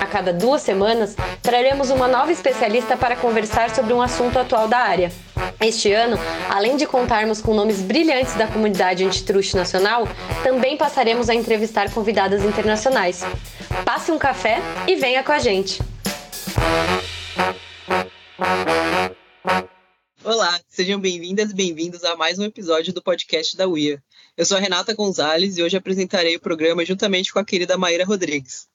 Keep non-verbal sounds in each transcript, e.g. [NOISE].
A cada duas semanas, traremos uma nova especialista para conversar sobre um assunto atual da área. Este ano, além de contarmos com nomes brilhantes da comunidade antitruste nacional, também passaremos a entrevistar convidadas internacionais. Passe um café e venha com a gente! Olá, sejam bem-vindas e bem-vindos a mais um episódio do podcast da UIA. Eu sou a Renata Gonzalez e hoje apresentarei o programa juntamente com a querida Maíra Rodrigues.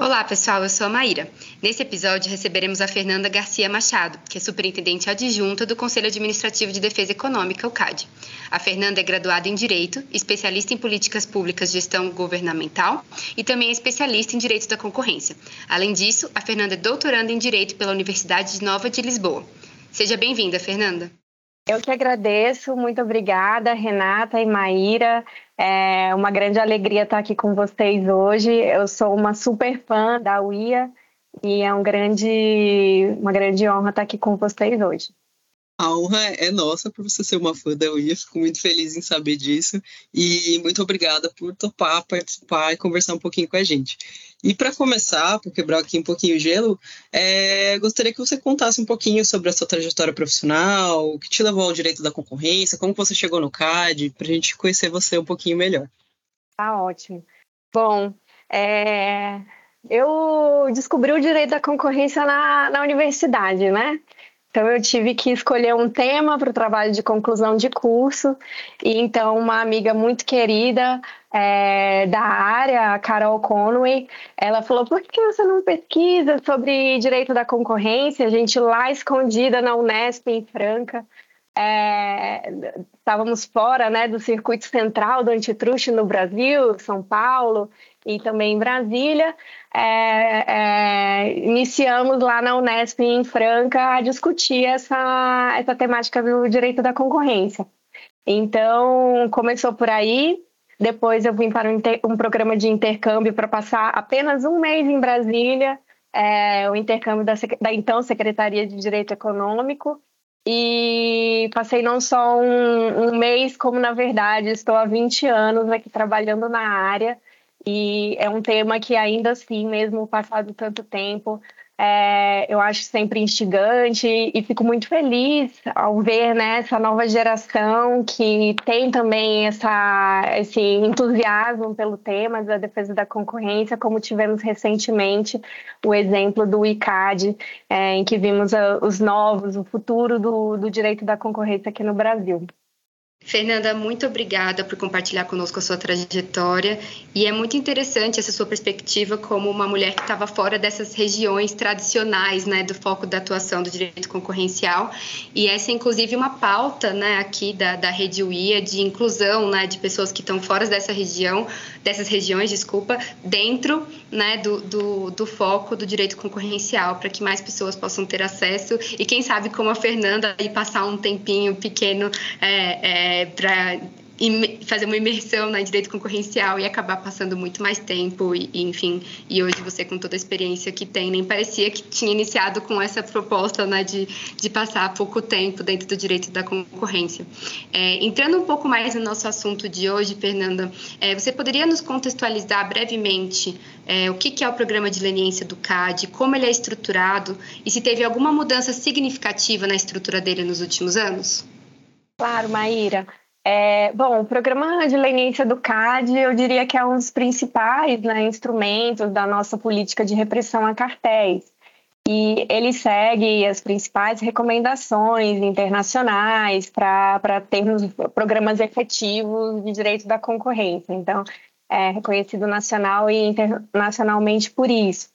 Olá, pessoal, eu sou a Maíra. Nesse episódio receberemos a Fernanda Garcia Machado, que é superintendente adjunta do Conselho Administrativo de Defesa Econômica, o CAD. A Fernanda é graduada em Direito, especialista em Políticas Públicas, Gestão Governamental e também é especialista em Direito da Concorrência. Além disso, a Fernanda é doutoranda em Direito pela Universidade Nova de Lisboa. Seja bem-vinda, Fernanda. Eu que agradeço, muito obrigada, Renata e Maíra. É uma grande alegria estar aqui com vocês hoje. Eu sou uma super fã da UIA e é um grande, uma grande honra estar aqui com vocês hoje. A honra é nossa por você ser uma fã da UIA, fico muito feliz em saber disso e muito obrigada por topar, participar e conversar um pouquinho com a gente. E para começar, para quebrar aqui um pouquinho o gelo, é, gostaria que você contasse um pouquinho sobre a sua trajetória profissional, o que te levou ao direito da concorrência, como você chegou no CAD, para a gente conhecer você um pouquinho melhor. Tá ótimo. Bom, é, eu descobri o direito da concorrência na, na universidade, né? Então eu tive que escolher um tema para o trabalho de conclusão de curso e então uma amiga muito querida é, da área, a Carol Conway, ela falou: por que você não pesquisa sobre direito da concorrência? A gente lá escondida na Unesp em Franca. É, estávamos fora né, do circuito central do antitruste no Brasil, São Paulo e também em Brasília é, é, iniciamos lá na Unesp em Franca a discutir essa, essa temática do direito da concorrência. Então, começou por aí, depois eu vim para um, um programa de intercâmbio para passar apenas um mês em Brasília, é, o intercâmbio da, da, então Secretaria de Direito Econômico, e passei não só um, um mês, como na verdade estou há 20 anos aqui trabalhando na área, e é um tema que ainda assim, mesmo passado tanto tempo, é, eu acho sempre instigante e fico muito feliz ao ver né, essa nova geração que tem também essa, esse entusiasmo pelo tema da defesa da concorrência, como tivemos recentemente o exemplo do ICAD, é, em que vimos a, os novos, o futuro do, do direito da concorrência aqui no Brasil. Fernanda, muito obrigada por compartilhar conosco a sua trajetória. E é muito interessante essa sua perspectiva como uma mulher que estava fora dessas regiões tradicionais, né, do foco da atuação do direito concorrencial. E essa é inclusive uma pauta, né, aqui da, da rede UIA de inclusão, né, de pessoas que estão fora dessa região, dessas regiões, desculpa, dentro, né, do, do, do foco do direito concorrencial para que mais pessoas possam ter acesso e quem sabe como a Fernanda aí passar um tempinho pequeno é, é, é, para fazer uma imersão na direito concorrencial e acabar passando muito mais tempo e, enfim e hoje você com toda a experiência que tem nem parecia que tinha iniciado com essa proposta né, de, de passar pouco tempo dentro do direito da concorrência. É, entrando um pouco mais no nosso assunto de hoje Fernanda é, você poderia nos contextualizar brevemente é, o que, que é o programa de leniência do CAD como ele é estruturado e se teve alguma mudança significativa na estrutura dele nos últimos anos Claro, Maíra. É, bom, o programa de leniência do CAD, eu diria que é um dos principais né, instrumentos da nossa política de repressão a cartéis. E ele segue as principais recomendações internacionais para termos programas efetivos de direito da concorrência. Então, é reconhecido nacional e internacionalmente por isso.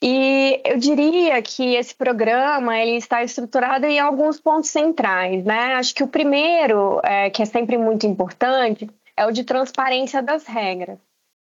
E eu diria que esse programa ele está estruturado em alguns pontos centrais, né? Acho que o primeiro, é, que é sempre muito importante, é o de transparência das regras.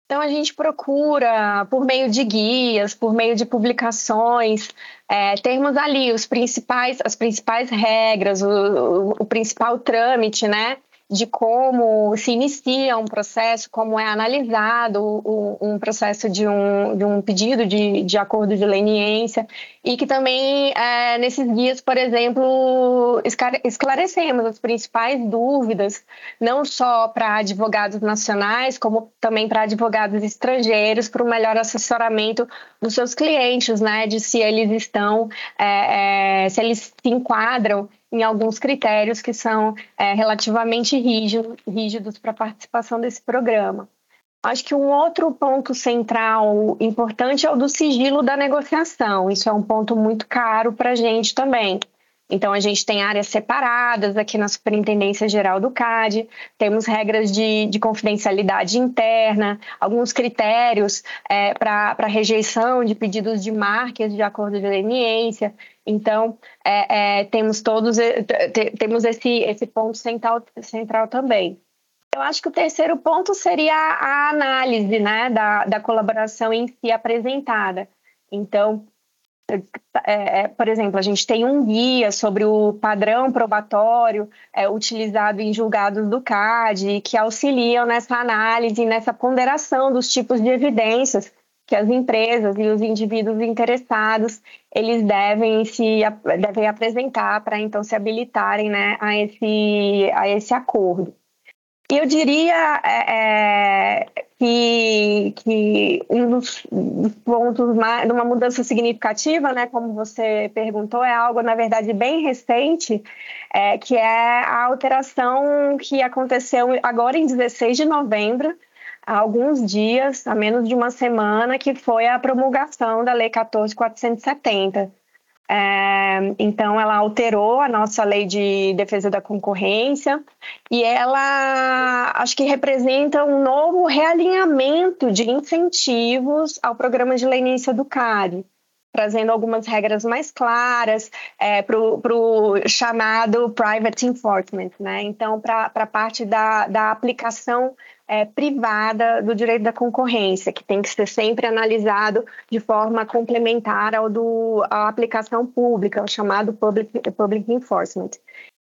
Então a gente procura, por meio de guias, por meio de publicações, é, termos ali os principais, as principais regras, o, o, o principal trâmite, né? De como se inicia um processo, como é analisado um, processo de um, de um pedido de, de acordo de leniência, e que também, é, nesses dias, por exemplo, esclarecemos as principais dúvidas, não só para advogados nacionais, como também para advogados estrangeiros, para o melhor assessoramento dos seus clientes, né, de se eles estão, é, é, se eles se enquadram em alguns critérios que são é, relativamente rígidos, rígidos para a participação desse programa. Acho que um outro ponto central importante é o do sigilo da negociação. Isso é um ponto muito caro para a gente também. Então, a gente tem áreas separadas aqui na Superintendência Geral do CAD, temos regras de, de confidencialidade interna, alguns critérios é, para rejeição de pedidos de marcas de acordo de leniência. Então, é, é, temos todos temos esse, esse ponto central, central também. Eu acho que o terceiro ponto seria a análise né, da, da colaboração em si apresentada. Então, é, é, por exemplo, a gente tem um guia sobre o padrão probatório é, utilizado em julgados do CAD, que auxiliam nessa análise, nessa ponderação dos tipos de evidências que as empresas e os indivíduos interessados eles devem se devem apresentar para então se habilitarem né, a, esse, a esse acordo. E eu diria é, é, que, que um dos, pontos mais, de uma mudança significativa, né, como você perguntou, é algo, na verdade, bem recente, é, que é a alteração que aconteceu agora em 16 de novembro, há alguns dias, há menos de uma semana, que foi a promulgação da Lei 14.470, é, então, ela alterou a nossa lei de defesa da concorrência e ela acho que representa um novo realinhamento de incentivos ao programa de leniência do CARI, trazendo algumas regras mais claras é, para o chamado private enforcement, né? Então, para a parte da, da aplicação é, privada do direito da concorrência, que tem que ser sempre analisado de forma complementar ao do à aplicação pública, o chamado public, public enforcement.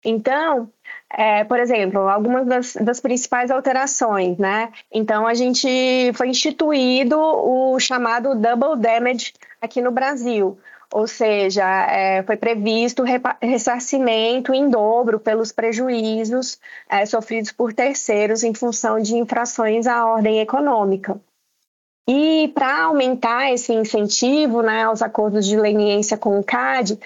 Então, é, por exemplo, algumas das, das, principais alterações, né? Então, a gente foi instituído o chamado double damage aqui no Brasil, ou seja, é, foi previsto ressarcimento em dobro pelos prejuízos é, sofridos por terceiros em função de infrações à ordem econômica. E para aumentar esse incentivo né, aos acordos de leniência com o CAD,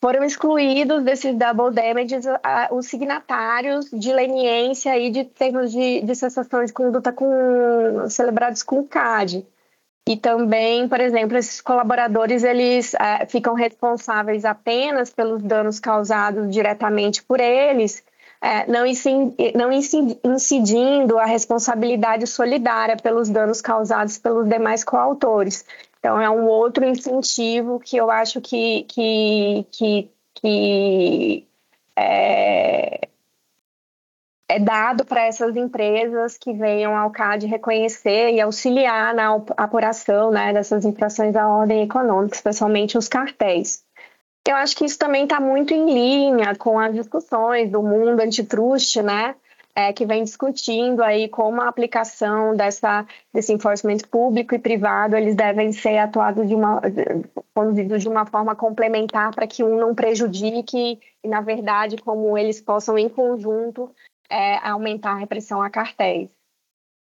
foram excluídos desses double damages os signatários de leniência e de termos de, de cessação de conduta com, celebrados com o CAD. E também, por exemplo, esses colaboradores eles é, ficam responsáveis apenas pelos danos causados diretamente por eles, é, não, incidindo a responsabilidade solidária pelos danos causados pelos demais coautores. Então, é um outro incentivo que eu acho que, que, que, que é, é dado para essas empresas que venham ao CAD reconhecer e auxiliar na apuração né, dessas infrações à ordem econômica, especialmente os cartéis. Eu acho que isso também está muito em linha com as discussões do mundo antitruste, né? É, que vem discutindo aí como a aplicação dessa, desse enforcement público e privado eles devem ser atuados de uma, conduzidos de uma forma complementar para que um não prejudique e, na verdade, como eles possam, em conjunto, é, aumentar a repressão a cartéis.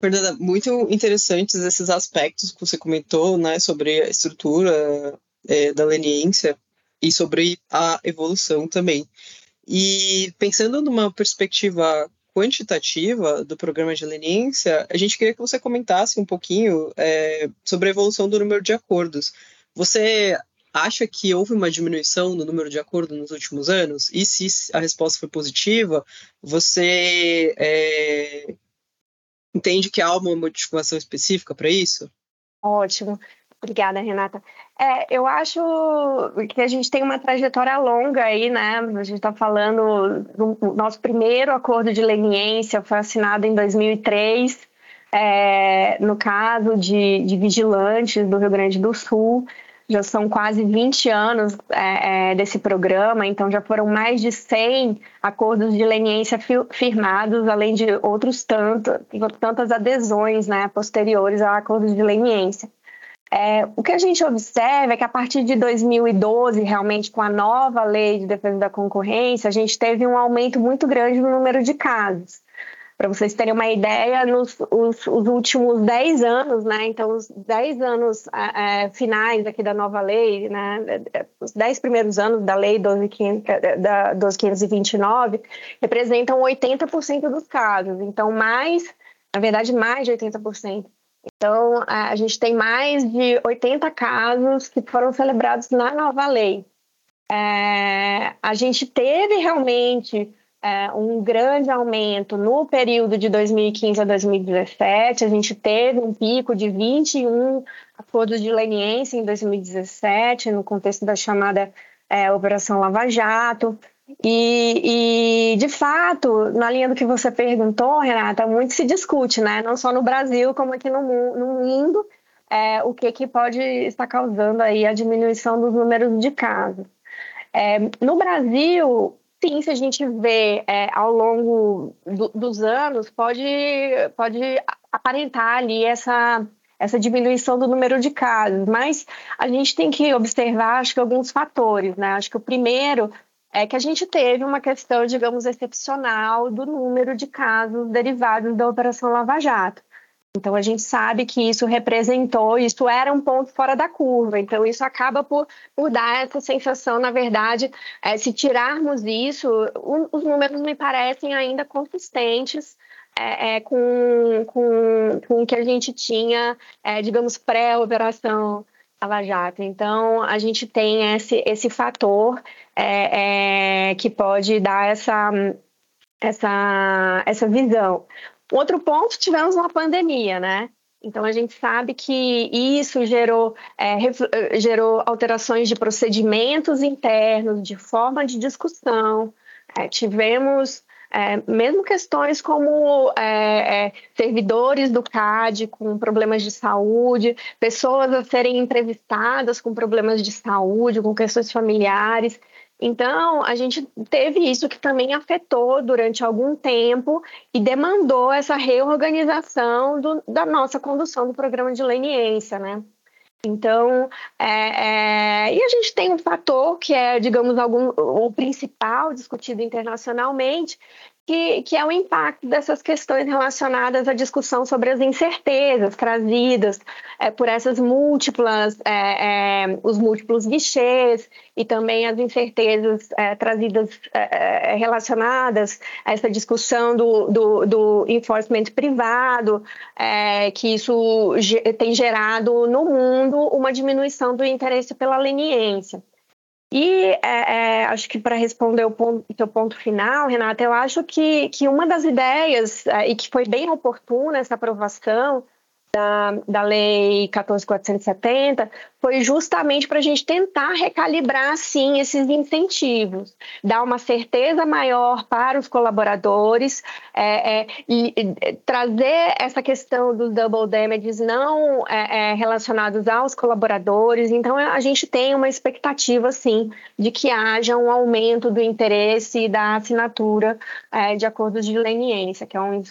Fernanda, muito interessantes esses aspectos que você comentou, né, sobre a estrutura é, da leniência e sobre a evolução também. E pensando numa perspectiva quantitativa do programa de leniência, a gente queria que você comentasse um pouquinho é, sobre a evolução do número de acordos. Você acha que houve uma diminuição no número de acordos nos últimos anos? E se a resposta foi positiva, você é, entende que há uma motivação específica para isso? Ótimo. Obrigada, Renata. É, eu acho que a gente tem uma trajetória longa aí, né? A gente está falando do nosso primeiro acordo de leniência, foi assinado em 2003, é, no caso de, de vigilantes do Rio Grande do Sul. Já são quase 20 anos é, é, desse programa, então já foram mais de 100 acordos de leniência firmados, além de outros tantos, tantas adesões né, posteriores a acordos de leniência. É, o que a gente observa é que a partir de 2012, realmente com a nova lei de defesa da concorrência, a gente teve um aumento muito grande no número de casos. Para vocês terem uma ideia, nos os, os últimos 10 anos, né, então os 10 anos é, finais aqui da nova lei, né, os 10 primeiros anos da lei 12.529 representam 80% dos casos, então mais, na verdade mais de 80%. Então, a gente tem mais de 80 casos que foram celebrados na nova lei. É, a gente teve realmente é, um grande aumento no período de 2015 a 2017. A gente teve um pico de 21 acordos de leniência em 2017, no contexto da chamada é, Operação Lava Jato. E, e, de fato, na linha do que você perguntou, Renata, muito se discute, né? Não só no Brasil, como aqui no, no mundo, é, o que, que pode estar causando aí a diminuição dos números de casos. É, no Brasil, sim, se a gente vê é, ao longo do, dos anos, pode, pode aparentar ali essa, essa diminuição do número de casos, mas a gente tem que observar, acho que, alguns fatores, né? Acho que o primeiro é que a gente teve uma questão, digamos, excepcional do número de casos derivados da Operação Lava Jato. Então, a gente sabe que isso representou, isso era um ponto fora da curva. Então, isso acaba por, por dar essa sensação, na verdade, é, se tirarmos isso, um, os números me parecem ainda consistentes é, é, com, com, com o que a gente tinha, é, digamos, pré-operação Lava Jato. Então, a gente tem esse, esse fator é, é, que pode dar essa, essa, essa visão. Outro ponto, tivemos uma pandemia, né? Então, a gente sabe que isso gerou, é, gerou alterações de procedimentos internos, de forma de discussão. É, tivemos é, mesmo questões como é, é, servidores do CAD com problemas de saúde, pessoas a serem entrevistadas com problemas de saúde, com questões familiares. Então, a gente teve isso que também afetou durante algum tempo e demandou essa reorganização do, da nossa condução do programa de leniência, né? Então, é, é, e a gente tem um fator que é, digamos, algum, o principal discutido internacionalmente, que, que, é o impacto dessas questões relacionadas à discussão sobre as incertezas trazidas é, por essas múltiplas, é, é, os múltiplos guichês e também as incertezas é, trazidas é, é, relacionadas a essa discussão do, do, do enforcement privado, que isso tem gerado no mundo uma diminuição do interesse pela leniência. E é, é, acho que para responder o ponto, seu ponto final, Renata, eu acho que, que uma das ideias, é, e que foi bem oportuna essa aprovação, da, da Lei 14.470 foi justamente para a gente tentar recalibrar, sim, esses incentivos, dar uma certeza maior para os colaboradores é, é, e, e, trazer essa questão dos double damages não é, é, relacionados aos colaboradores. Então, a gente tem uma expectativa, sim, de que haja um aumento do interesse da assinatura é, de acordos de leniência, que é um,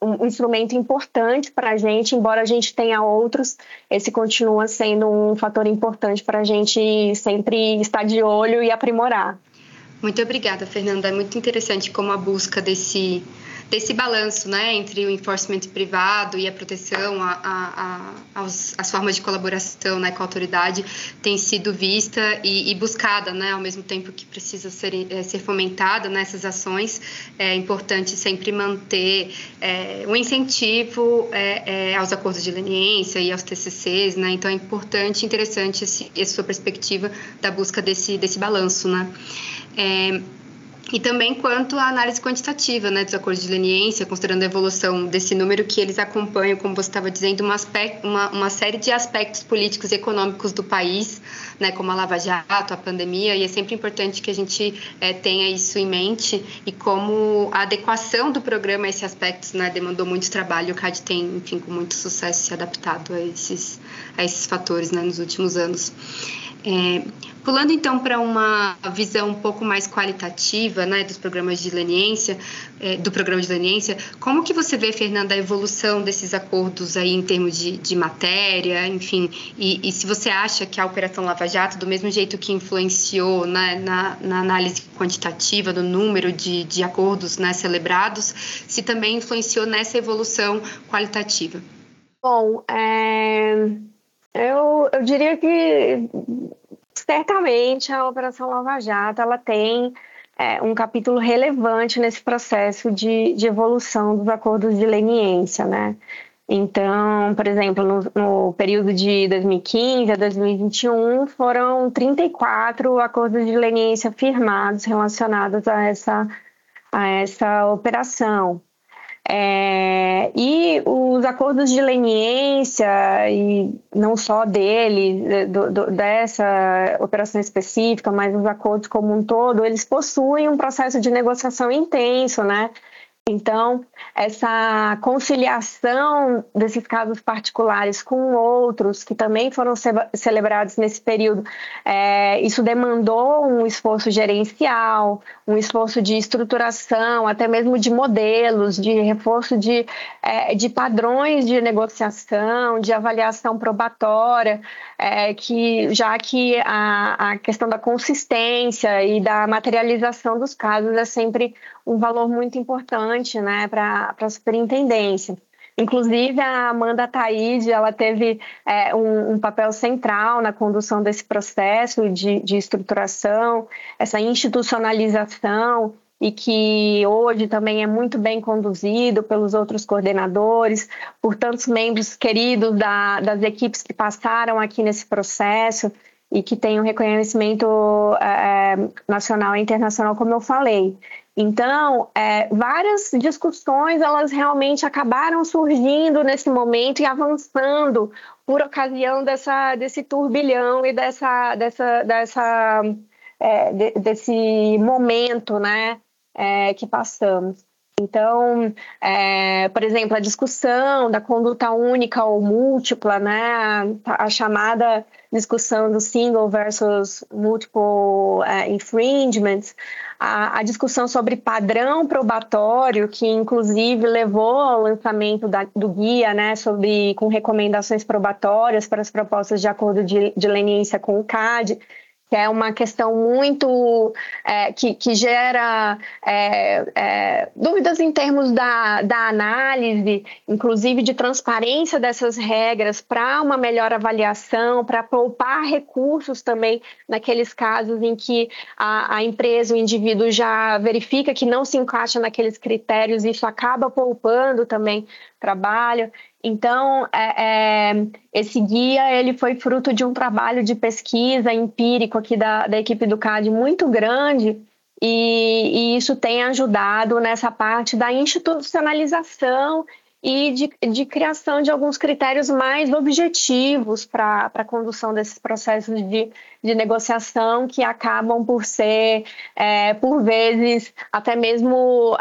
um instrumento importante para a gente, embora a gente tenha outros, esse continua sendo um fator importante para a gente sempre estar de olho e aprimorar. Muito obrigada, Fernanda. É muito interessante como a busca desse desse balanço né, entre o enforcement privado e a proteção, a, a, a, as formas de colaboração né, com a autoridade tem sido vista e, e buscada, né, ao mesmo tempo que precisa ser, é, ser fomentada nessas ações. É importante sempre manter é, um incentivo é, é, aos acordos de leniência e aos TCCs, né, então é importante, interessante esse, essa sua perspectiva da busca desse, desse balanço. Né. E também quanto à análise quantitativa né, dos acordos de leniência, considerando a evolução desse número, que eles acompanham, como você estava dizendo, uma, aspecto, uma, uma, série de aspectos políticos e econômicos do país, né, como a Lava Jato, a pandemia, e é sempre importante que a gente é, tenha isso em mente e como a adequação do programa a esses aspectos né, demandou muito trabalho, o CAD tem, enfim, com muito sucesso se adaptado a esses, a esses fatores né, nos últimos anos. É, pulando então para uma visão um pouco mais qualitativa né, dos programas de leniência, é, do programa de leniência, como que você vê, Fernanda, a evolução desses acordos aí em termos de, de matéria, enfim, e, e, se você acha que a Operação Lava Jato, do mesmo jeito que influenciou né, na, na, análise quantitativa do número de, de acordos né, celebrados, se também influenciou nessa evolução qualitativa? Bom, é eu, eu diria que certamente a Operação Lava Jato ela tem é, um capítulo relevante nesse processo de, de evolução dos acordos de leniência, né? Então, por exemplo, no, no, período de 2015 a 2021, foram 34 acordos de leniência firmados relacionados a essa, a essa operação. É, e os acordos de leniência, e não só dele, do, do, dessa operação específica, mas os acordos como um todo, eles possuem um processo de negociação intenso, né? Então, essa conciliação desses casos particulares com outros que também foram celebrados nesse período, é, isso demandou um esforço gerencial, um esforço de estruturação, até mesmo de modelos, de reforço de, é, de padrões de negociação, de avaliação probatória, é, que já que a, a questão da consistência e da materialização dos casos é sempre um valor muito importante né, para a superintendência. Inclusive, a Amanda Taide, ela teve é, um, um, papel central na condução desse processo de, de estruturação, essa institucionalização, e que hoje também é muito bem conduzido pelos outros coordenadores, por tantos membros queridos da, das equipes que passaram aqui nesse processo e que têm um reconhecimento é, nacional e internacional, como eu falei. Então, é, várias discussões elas realmente acabaram surgindo nesse momento e avançando por ocasião dessa, desse turbilhão e dessa, dessa, dessa é, de, desse momento, né, é, que passamos. Então, é, por exemplo, a discussão da conduta única ou múltipla, né, a, a chamada discussão do single versus multiple uh, infringements, a, a, discussão sobre padrão probatório, que inclusive levou ao lançamento da, do guia, né, sobre, com recomendações probatórias para as propostas de acordo de, de leniência com o CAD, que é uma questão muito é, que, que, gera é, é, dúvidas em termos da, da, análise, inclusive de transparência dessas regras para uma melhor avaliação, para poupar recursos também naqueles casos em que a, a, empresa, o indivíduo já verifica que não se encaixa naqueles critérios, isso acaba poupando também trabalho. Então, é, é, esse guia ele foi fruto de um trabalho de pesquisa empírico aqui da, da equipe do CAD muito grande e, e, isso tem ajudado nessa parte da institucionalização e de, de criação de alguns critérios mais objetivos para a condução desses processos de, de negociação que acabam por ser, é, por vezes, até mesmo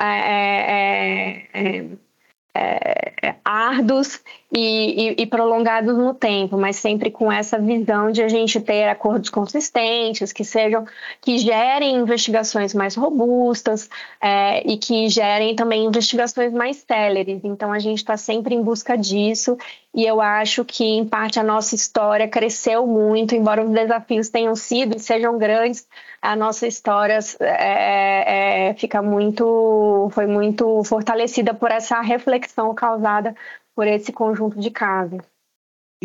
é, é, árduos e, e, e, prolongados no tempo, mas sempre com essa visão de a gente ter acordos consistentes, que sejam, que gerem investigações mais robustas é, e que gerem também investigações mais céleres. Então a gente está sempre em busca disso e eu acho que em parte a nossa história cresceu muito, embora os desafios tenham sido e sejam grandes, a nossa história é, é, fica muito, foi muito fortalecida por essa reflexão causada por esse conjunto de casos.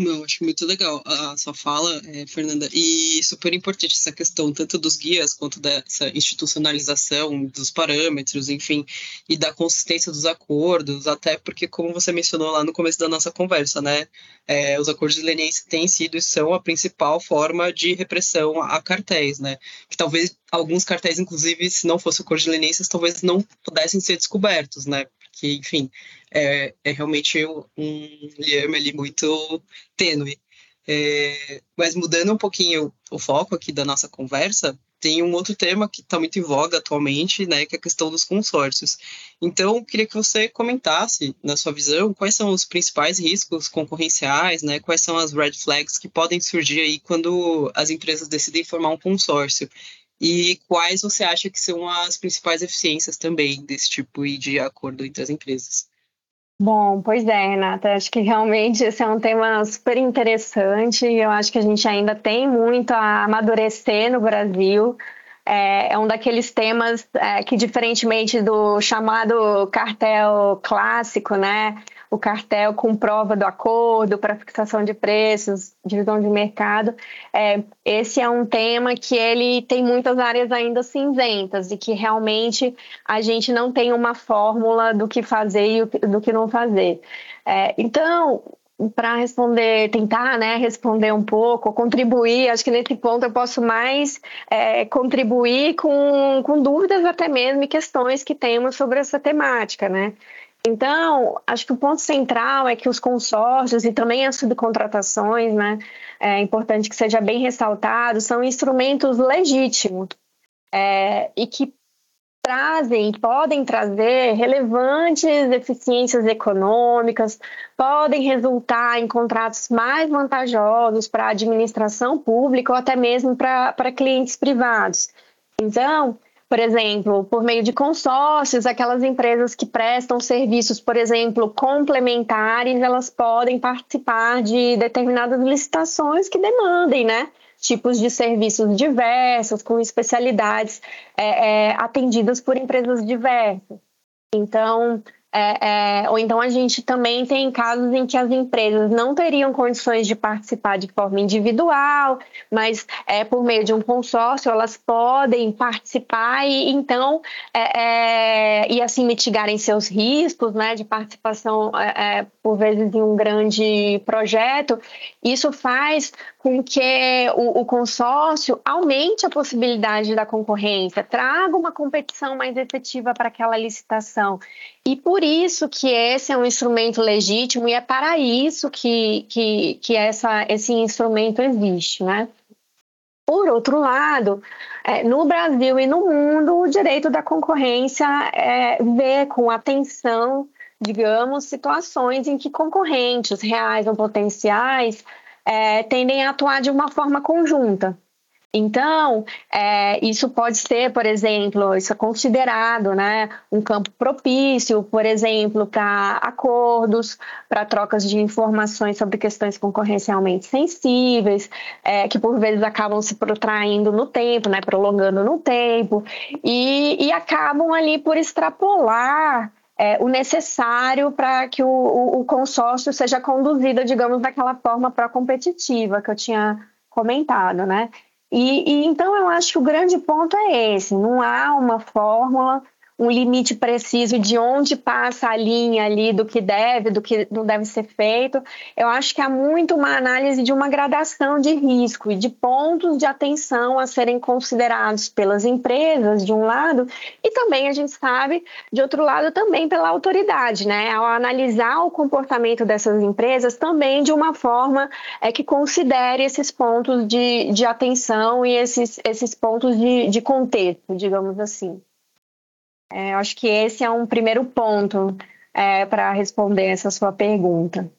Não, acho muito legal a sua fala, é, Fernanda, e super importante essa questão tanto dos guias quanto dessa institucionalização dos parâmetros, enfim, e da consistência dos acordos, até porque, como você mencionou lá no começo da nossa conversa, né, é, os acordos lenienses têm sido e são a principal forma de repressão a cartéis, né, que talvez alguns cartéis, inclusive, se não fosse acordos lenienses, talvez não pudessem ser descobertos, né, porque, enfim, é, é realmente um liame ali muito tênue. É, mas mudando um pouquinho o foco aqui da nossa conversa, tem um outro tema que está muito em voga atualmente, né, que é a questão dos consórcios. Então, queria que você comentasse, na sua visão, quais são os principais riscos concorrenciais, né, quais são as red flags que podem surgir aí quando as empresas decidem formar um consórcio e quais você acha que são as principais eficiências também desse tipo de acordo entre as empresas. Bom, pois é, Renata. Acho que realmente esse é um tema super interessante. Eu acho que a gente ainda tem muito a amadurecer no Brasil. É, é um daqueles temas é, que, diferentemente do chamado cartel clássico, né? O cartel com prova do acordo para fixação de preços, divisão de mercado. É, esse é um tema que ele tem muitas áreas ainda cinzentas e que realmente a gente não tem uma fórmula do que fazer e do que não fazer. É, então, para responder, tentar né, responder um pouco, contribuir, acho que nesse ponto eu posso mais é, contribuir com, com dúvidas até mesmo e questões que temos sobre essa temática, né? Então, acho que o ponto central é que os consórcios e também as subcontratações, né, é importante que seja bem ressaltado, são instrumentos legítimos é, e que trazem, podem trazer relevantes eficiências econômicas, podem resultar em contratos mais vantajosos para a administração pública ou até mesmo para clientes privados. Então, por exemplo, por meio de consórcios, aquelas empresas que prestam serviços, por exemplo, complementares, elas podem participar de determinadas licitações que demandem, né? Tipos de serviços diversos, com especialidades é, é, atendidas por empresas diversas. Então, é, é, ou então a gente também tem casos em que as empresas não teriam condições de participar de forma individual, mas é, por meio de um consórcio elas podem participar e então é, é e assim mitigarem seus riscos né, de participação é, por vezes em um grande projeto. Isso faz com que o, o consórcio aumente a possibilidade da concorrência, traga uma competição mais efetiva para aquela licitação. E por isso que esse é um instrumento legítimo e é para isso que, que, que essa, esse instrumento existe, né? Por outro lado, é, no Brasil e no mundo, o direito da concorrência é, vê com atenção, digamos, situações em que concorrentes reais ou potenciais é, tendem a atuar de uma forma conjunta. Então, é, isso pode ser, por exemplo, isso é considerado né, um campo propício, por exemplo, para acordos, para trocas de informações sobre questões concorrencialmente sensíveis, é, que por vezes acabam se protraindo no tempo, né, prolongando no tempo, e, e acabam ali por extrapolar é, o necessário para que o, o, consórcio seja conduzido, digamos, daquela forma pró-competitiva que eu tinha comentado, né? E, e, então eu acho que o grande ponto é esse: não há uma fórmula um limite preciso de onde passa a linha ali do que deve, do que não deve ser feito. Eu acho que há muito uma análise de uma gradação de risco e de pontos de atenção a serem considerados pelas empresas, de um lado, e também a gente sabe, de outro lado, também pela autoridade, né? Ao analisar o comportamento dessas empresas, também de uma forma é que considere esses pontos de, de atenção e esses, esses pontos de, de contexto, digamos assim. É, acho que esse é um primeiro ponto é, para responder essa sua pergunta.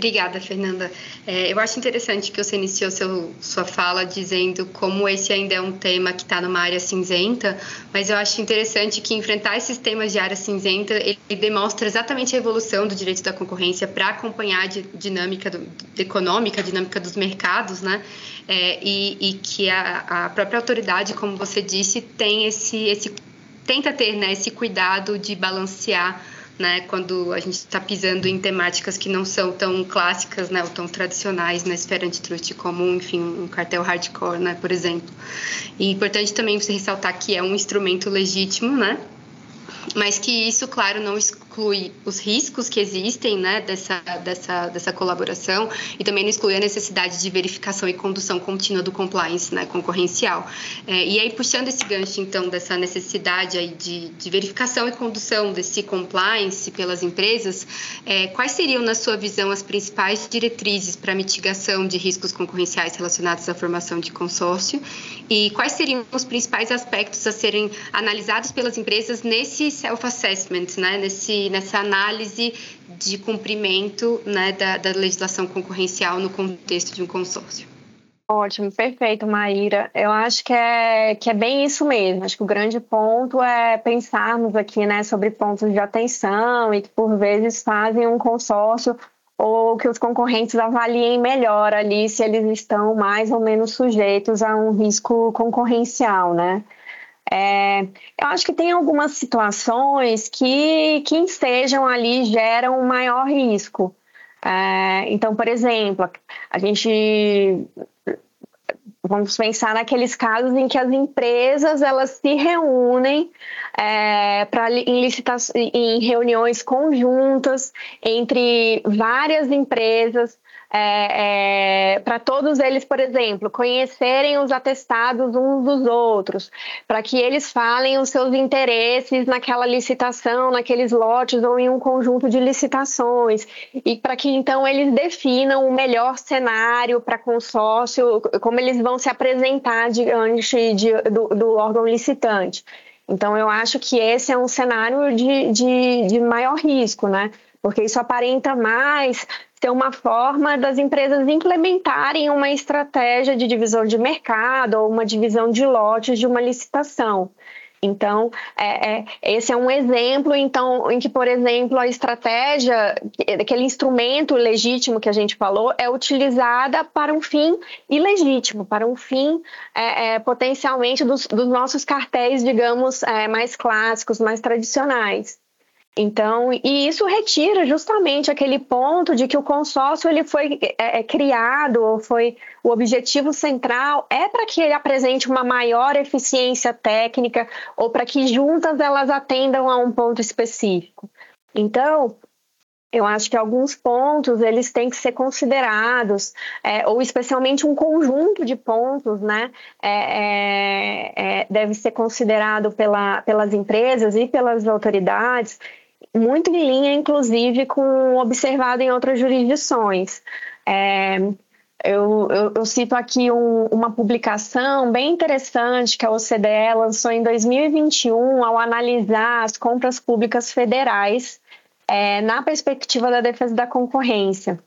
Obrigada, Fernanda. É, eu acho interessante que você iniciou seu, sua fala dizendo como esse ainda é um tema que está numa área cinzenta, mas eu acho interessante que enfrentar esses temas de área cinzenta ele, demonstra exatamente a evolução do direito da concorrência para acompanhar a dinâmica do, econômica, a dinâmica dos mercados, né? É, e, e, que a, a própria autoridade, como você disse, tem esse, esse tenta ter né, esse cuidado de balancear né, quando a gente está pisando em temáticas que não são tão clássicas, né, ou tão tradicionais na esfera antitrust como, enfim, um cartel hardcore, né, por exemplo. E é importante também você ressaltar que é um instrumento legítimo, né, mas que isso, claro, não exclui os riscos que existem né, dessa, dessa, dessa colaboração e também não exclui a necessidade de verificação e condução contínua do compliance né, concorrencial. É, e aí, puxando esse gancho, então, dessa necessidade aí de, de verificação e condução desse compliance pelas empresas, é, quais seriam, na sua visão, as principais diretrizes para mitigação de riscos concorrenciais relacionados à formação de consórcio e quais seriam os principais aspectos a serem analisados pelas empresas nesse self-assessment, né, nesse nessa análise de cumprimento né, da, da legislação concorrencial no contexto de um consórcio. Ótimo, perfeito, Maíra. Eu acho que é, que é bem isso mesmo. Acho que o grande ponto é pensarmos aqui né, sobre pontos de atenção e que, por vezes, fazem um consórcio ou que os concorrentes avaliem melhor ali se eles estão mais ou menos sujeitos a um risco concorrencial, né? É, eu acho que tem algumas situações que, que estejam ali geram um maior risco. É, então, por exemplo, a gente vamos pensar naqueles casos em que as empresas elas se reúnem é, para em, em reuniões conjuntas entre várias empresas é, é, para todos eles, por exemplo, conhecerem os atestados uns dos outros, para que eles falem os seus interesses naquela licitação, naqueles lotes ou em um conjunto de licitações, e para que então eles definam o melhor cenário para consórcio, como eles vão se apresentar diante de, do, do órgão licitante. Então, eu acho que esse é um cenário de, de, de maior risco, né? Porque isso aparenta mais ter uma forma das empresas implementarem uma estratégia de divisão de mercado ou uma divisão de lotes de uma licitação. Então, é, é, esse é um exemplo, então, em que, por exemplo, a estratégia, aquele instrumento legítimo que a gente falou, é utilizada para um fim ilegítimo, para um fim é, é potencialmente dos, dos, nossos cartéis, digamos, é, mais clássicos, mais tradicionais. Então, e isso retira justamente aquele ponto de que o consórcio ele foi é, é criado, ou foi o objetivo central é para que ele apresente uma maior eficiência técnica ou para que juntas elas atendam a um ponto específico. Então, eu acho que alguns pontos eles têm que ser considerados, é, ou especialmente um conjunto de pontos, né, é, é, é deve ser considerado pela, pelas empresas e pelas autoridades muito em linha, inclusive, com observado em outras jurisdições. É, eu, eu, eu, cito aqui um, uma publicação bem interessante que a OCDE lançou em 2021 ao analisar as compras públicas federais é, na perspectiva da defesa da concorrência.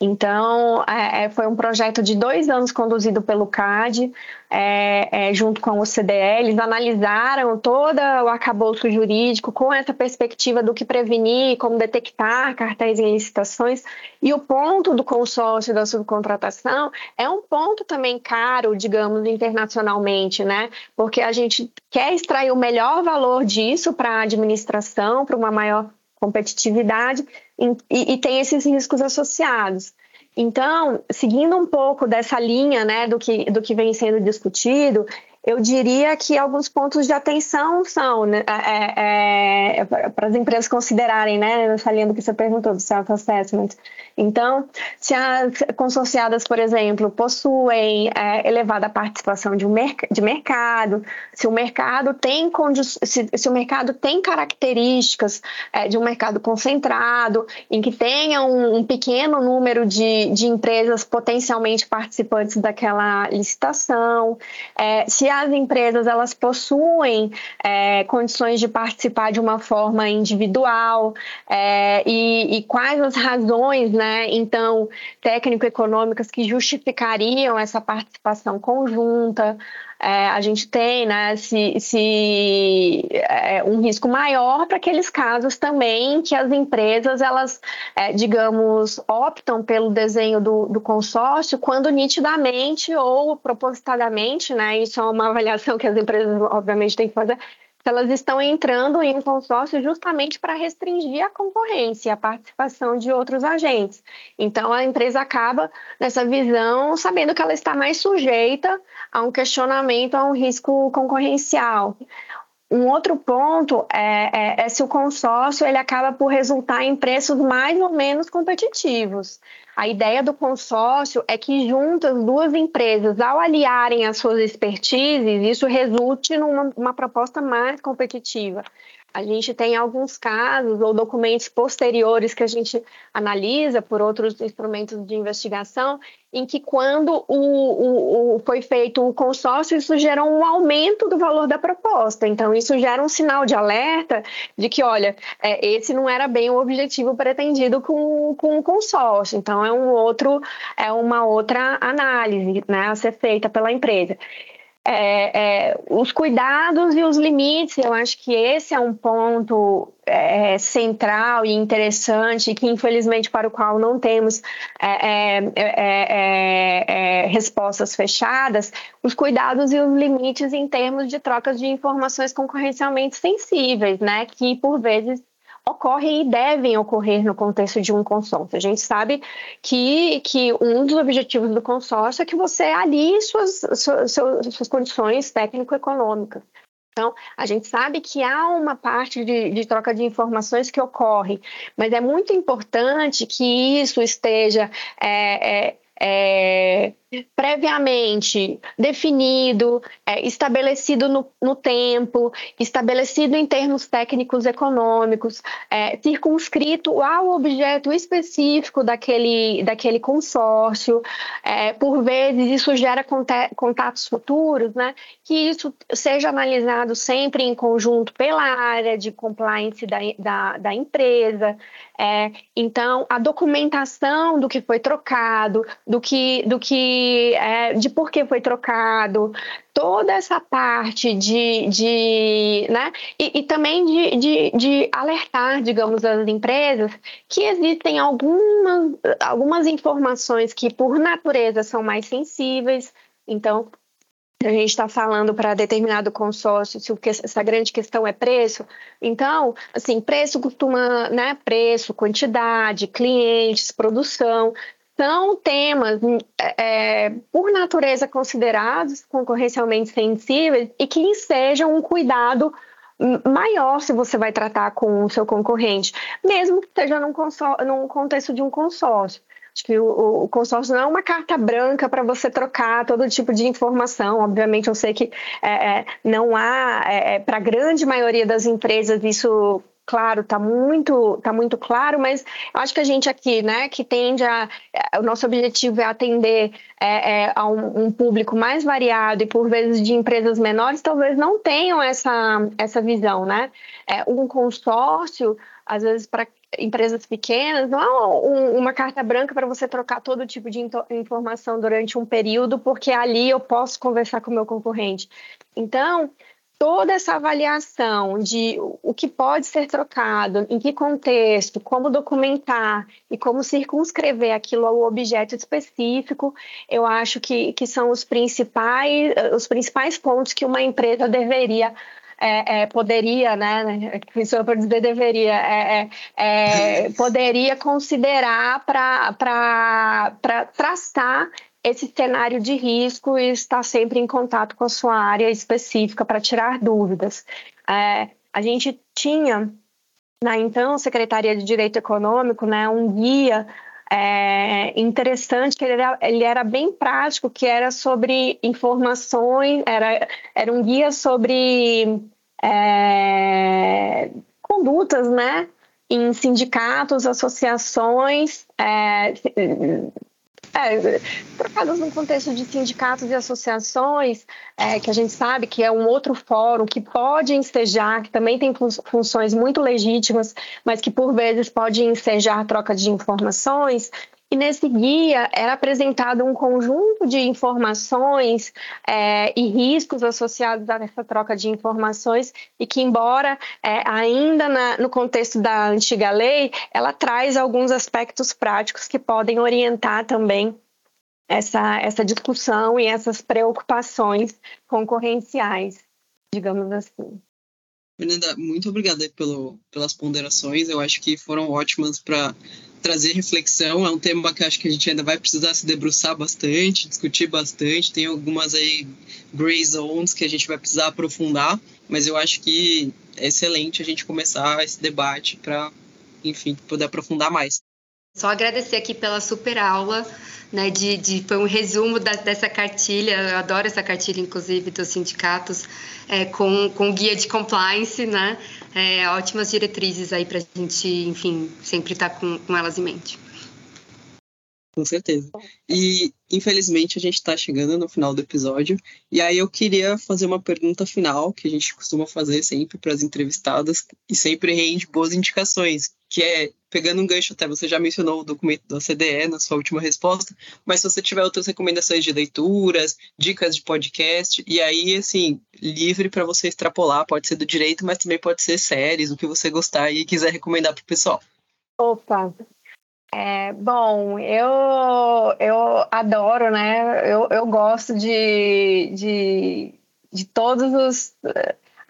Então, é, é, foi um projeto de dois anos conduzido pelo CAD, é, é, junto com a OCDE. Eles analisaram todo o arcabouço jurídico com essa perspectiva do que prevenir, como detectar cartéis em licitações. E o ponto do consórcio da subcontratação é um ponto também caro, digamos, internacionalmente, né? Porque a gente quer extrair o melhor valor disso para a administração, para uma maior competitividade e, e, tem esses riscos associados. Então, seguindo um pouco dessa linha né, do, que, do que vem sendo discutido, eu diria que alguns pontos de atenção são né, é, é, para as empresas considerarem, né, nessa linha do que você perguntou, do self-assessment. Então, se as consorciadas, por exemplo, possuem é, elevada participação de, um de mercado, se o mercado tem se, se o mercado tem características é, de um mercado concentrado, em que tenha um, um pequeno número de, de empresas potencialmente participantes daquela licitação, é, se as empresas elas possuem é, condições de participar de uma forma individual é, e, e, quais as razões, né, então, técnico-econômicas que justificariam essa participação conjunta é, a gente tem né, se, se é, um risco maior para aqueles casos também que as empresas, elas, é, digamos, optam pelo desenho do, do, consórcio quando nitidamente ou propositadamente, né, isso é uma [LAUGHS] avaliação que as empresas, obviamente, têm que fazer, elas estão entrando em um consórcio justamente para restringir a concorrência, a participação de outros agentes. Então, a empresa acaba nessa visão sabendo que ela está mais sujeita a um questionamento, a um risco concorrencial. Um outro ponto é, é, é, se o consórcio ele acaba por resultar em preços mais ou menos competitivos. A ideia do consórcio é que juntas duas empresas, ao aliarem as suas expertises, isso resulte numa proposta mais competitiva. A gente tem alguns casos ou documentos posteriores que a gente analisa por outros instrumentos de investigação, em que quando o, o, o, foi feito o consórcio, isso gera um aumento do valor da proposta. Então, isso gera um sinal de alerta de que, olha, é, esse não era bem o objetivo pretendido com, com o consórcio. Então, é um outro, é uma outra análise né, a ser feita pela empresa é, é, os cuidados e os limites, eu acho que esse é um ponto é, central e interessante, que infelizmente para o qual não temos é, é, é, respostas fechadas, os cuidados e os limites em termos de trocas de informações concorrencialmente sensíveis, né, que por vezes ocorrem e devem ocorrer no contexto de um consórcio. A gente sabe que, que um dos objetivos do consórcio é que você alie suas, suas, suas condições técnico-econômicas. Então, a gente sabe que há uma parte de, de, troca de informações que ocorre, mas é muito importante que isso esteja é, é, é, previamente definido, é, estabelecido no, no, tempo, estabelecido em termos técnicos econômicos, é, circunscrito ao objeto específico daquele, daquele consórcio. É, por vezes, isso gera contatos futuros, né? que isso seja analisado sempre em conjunto pela área de compliance da, da, da empresa. É, então, a documentação do que foi trocado, do que, do que é, de por que foi trocado, toda essa parte de, de né, e, e também de, de, de, alertar, digamos, as empresas que existem algumas, algumas informações que, por natureza, são mais sensíveis. Então, a gente está falando para determinado consórcio se essa grande questão é preço, então, assim, preço costuma, né, preço, quantidade, clientes, produção, são temas, é, por natureza, considerados concorrencialmente sensíveis e que sejam um cuidado maior se você vai tratar com o seu concorrente, mesmo que esteja num, num contexto de um consórcio. Acho que o, o, consórcio não é uma carta branca para você trocar todo tipo de informação. Obviamente, eu sei que é, é não há, é, é para a grande maioria das empresas, isso claro, está muito, tá muito claro, mas eu acho que a gente aqui, né, que tende a. É, o nosso objetivo é atender é, é, a um, um, público mais variado e por vezes de empresas menores, talvez não tenham essa, essa visão, né? É, um consórcio, às vezes, para empresas pequenas, não é um, uma carta branca para você trocar todo tipo de informação durante um período, porque ali eu posso conversar com o meu concorrente. Então, toda essa avaliação de o que pode ser trocado, em que contexto, como documentar e como circunscrever aquilo ao objeto específico, eu acho que, que são os principais, os principais pontos que uma empresa deveria é, é, poderia, né, por dizer deveria, é poderia considerar para traçar esse cenário de risco e estar sempre em contato com a sua área específica para tirar dúvidas. É, a gente tinha, na então Secretaria de Direito Econômico, né, um guia é, interessante, que ele era, ele era, bem prático, que era sobre informações, era, era um guia sobre é, condutas, né? Em sindicatos, associações, é, trocadas no contexto de sindicatos e associações, é, que a gente sabe que é um outro fórum que pode ensejar, que também tem funções muito legítimas, mas que por vezes pode ensejar troca de informações, e nesse guia era apresentado um conjunto de informações é, e riscos associados a essa troca de informações e que, embora é, ainda na, no contexto da antiga lei, ela traz alguns aspectos práticos que podem orientar também essa, essa discussão e essas preocupações concorrenciais, digamos assim. Fernanda, muito obrigada pelo, pelas ponderações. Eu acho que foram ótimas para trazer reflexão. É um tema que acho que a gente ainda vai precisar se debruçar bastante, discutir bastante. Tem algumas aí gray zones que a gente vai precisar aprofundar, mas eu acho que é excelente a gente começar esse debate para, enfim, poder aprofundar mais. Só agradecer aqui pela super aula, né? De, de foi um resumo da, dessa cartilha. Eu adoro essa cartilha, inclusive, dos sindicatos, é, com, com guia de compliance, né? É, ótimas diretrizes aí para a gente, enfim, sempre estar tá com, com elas em mente. Com certeza. E, infelizmente, a gente está chegando no final do episódio. E aí eu queria fazer uma pergunta final, que a gente costuma fazer sempre para as entrevistadas, e sempre rende boas indicações, que é, pegando um gancho até, você já mencionou o documento da CDE na sua última resposta, mas se você tiver outras recomendações de leituras, dicas de podcast, e aí, assim, livre para você extrapolar, pode ser do direito, mas também pode ser séries, o que você gostar e quiser recomendar para o pessoal. Opa, é, bom, eu, eu adoro, né? Eu, eu gosto de, de, de todos os.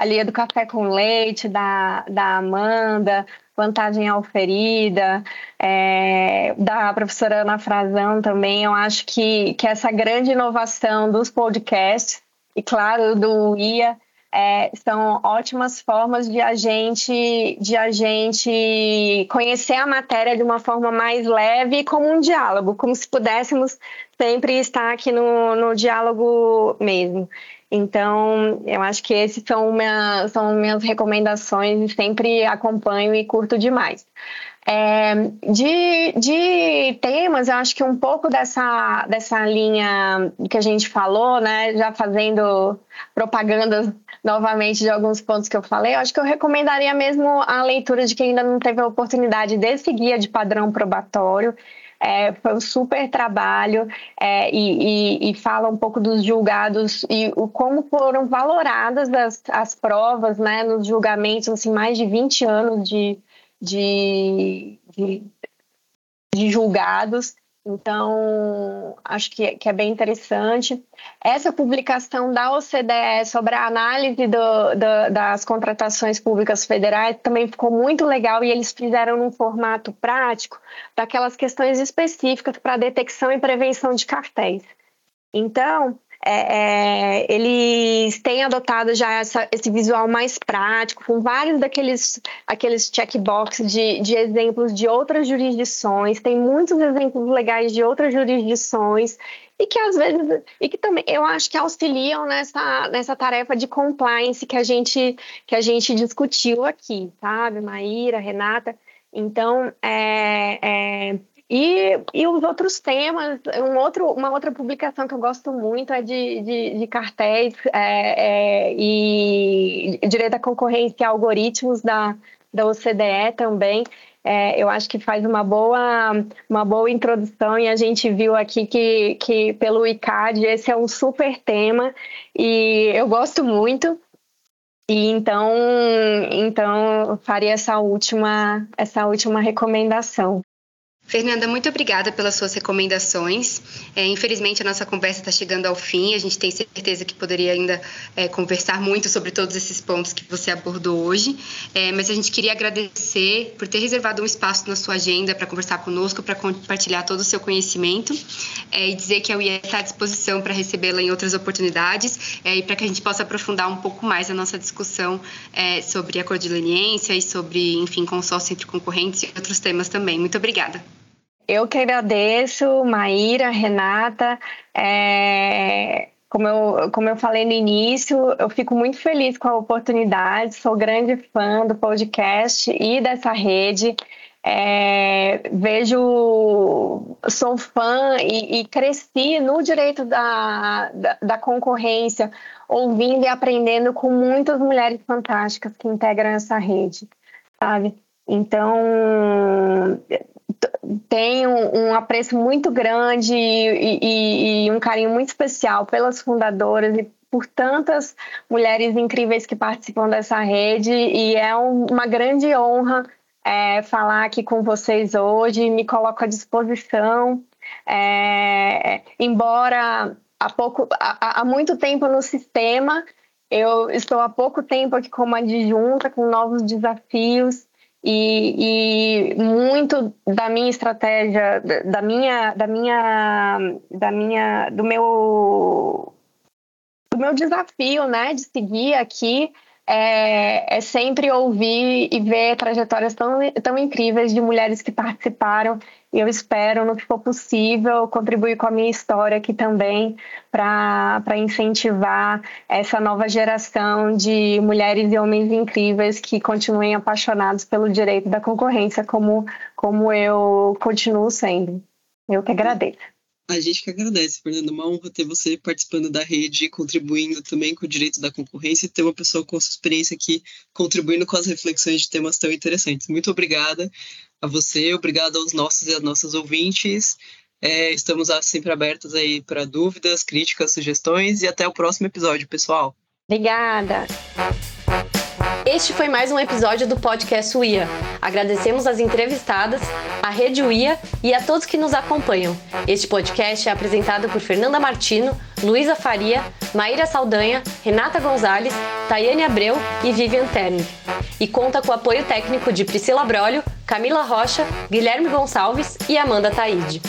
Ali do Café com Leite, da, da Amanda, Vantagem Alferida, é, da professora Ana Frazão também. Eu acho que, que essa grande inovação dos podcasts, e claro, do IA é, são ótimas formas de a gente de a gente conhecer a matéria de uma forma mais leve e como um diálogo, como se pudéssemos sempre estar aqui no, no diálogo mesmo. Então, eu acho que esses são, minha, são minhas recomendações e sempre acompanho e curto demais. É, de, de temas, eu acho que um pouco dessa, dessa linha que a gente falou, né, já fazendo propaganda novamente de alguns pontos que eu falei, eu acho que eu recomendaria mesmo a leitura de quem ainda não teve a oportunidade desse guia de padrão probatório. É, foi um super trabalho é, e, e, e, fala um pouco dos julgados e o, como foram valoradas as, as provas né, nos julgamentos, assim, mais de 20 anos de, de, de, de julgados. Então, acho que, que, é bem interessante. Essa publicação da OCDE sobre a análise do, do, das contratações públicas federais também ficou muito legal e eles fizeram num formato prático daquelas questões específicas para detecção e prevenção de cartéis. Então, é, é, eles têm adotado já essa, esse visual mais prático, com vários daqueles aqueles checkbox de, de exemplos de outras jurisdições, tem muitos exemplos legais de outras jurisdições e que às vezes e que também eu acho que auxiliam nessa, nessa tarefa de compliance que a gente que a gente discutiu aqui, sabe, Maíra, Renata. Então, é, é e, e os outros temas, um outro, uma outra publicação que eu gosto muito é de, de, de cartéis é, é, e direito à concorrência e algoritmos da, da OCDE também. É, eu acho que faz uma boa, uma boa introdução e a gente viu aqui que, que pelo ICAD esse é um super tema e eu gosto muito. E então, então faria essa última, essa última recomendação. Fernanda, muito obrigada pelas suas recomendações. É, infelizmente, a nossa conversa está chegando ao fim. A gente tem certeza que poderia ainda é, conversar muito sobre todos esses pontos que você abordou hoje. É, mas a gente queria agradecer por ter reservado um espaço na sua agenda para conversar conosco, para compartilhar todo o seu conhecimento é, e dizer que a UIA está à disposição para recebê-la em outras oportunidades é, e para que a gente possa aprofundar um pouco mais a nossa discussão é, sobre a cor de leniência e sobre, enfim, consórcio entre concorrentes e outros temas também. Muito obrigada. Eu que agradeço, Maíra, Renata. É, como, eu, como eu falei no início, eu fico muito feliz com a oportunidade, sou grande fã do podcast e dessa rede. É, vejo, sou fã e, e, cresci no direito da, da, da, concorrência, ouvindo e aprendendo com muitas mulheres fantásticas que integram essa rede, sabe? Então, tenho um apreço muito grande e, e, e um carinho muito especial pelas fundadoras e por tantas mulheres incríveis que participam dessa rede. E é um, uma grande honra é, falar aqui com vocês hoje, me coloco à disposição. É, embora há, pouco, há, há muito tempo no sistema, Eu estou há pouco tempo aqui como adjunta, com novos desafios, e, e, muito da minha estratégia, da minha, da minha, da minha, do meu, do meu desafio, né, de seguir aqui é, é, sempre ouvir e ver trajetórias tão, tão incríveis de mulheres que participaram. E eu espero, no que for possível, contribuir com a minha história aqui também para incentivar essa nova geração de mulheres e homens incríveis que continuem apaixonados pelo direito da concorrência, como, como eu continuo sendo. Eu que agradeço. A gente que agradece, Fernanda. Uma honra ter você participando da rede, contribuindo também com o direito da concorrência e ter uma pessoa com sua experiência aqui contribuindo com as reflexões de temas tão interessantes. Muito obrigada a você, obrigada aos nossos e às nossas ouvintes. É, estamos sempre abertos aí para dúvidas, críticas, sugestões e até o próximo episódio, pessoal. Obrigada. Este foi mais um episódio do podcast UIA. Agradecemos as entrevistadas, a Rede UIA e a todos que nos acompanham. Este podcast é apresentado por Fernanda Martino, Luísa Faria, Maíra Saldanha, Renata Gonzalez, Tayane Abreu e Vivian Terni. E conta com o apoio técnico de Priscila Brolio, Camila Rocha, Guilherme Gonçalves e Amanda Taide.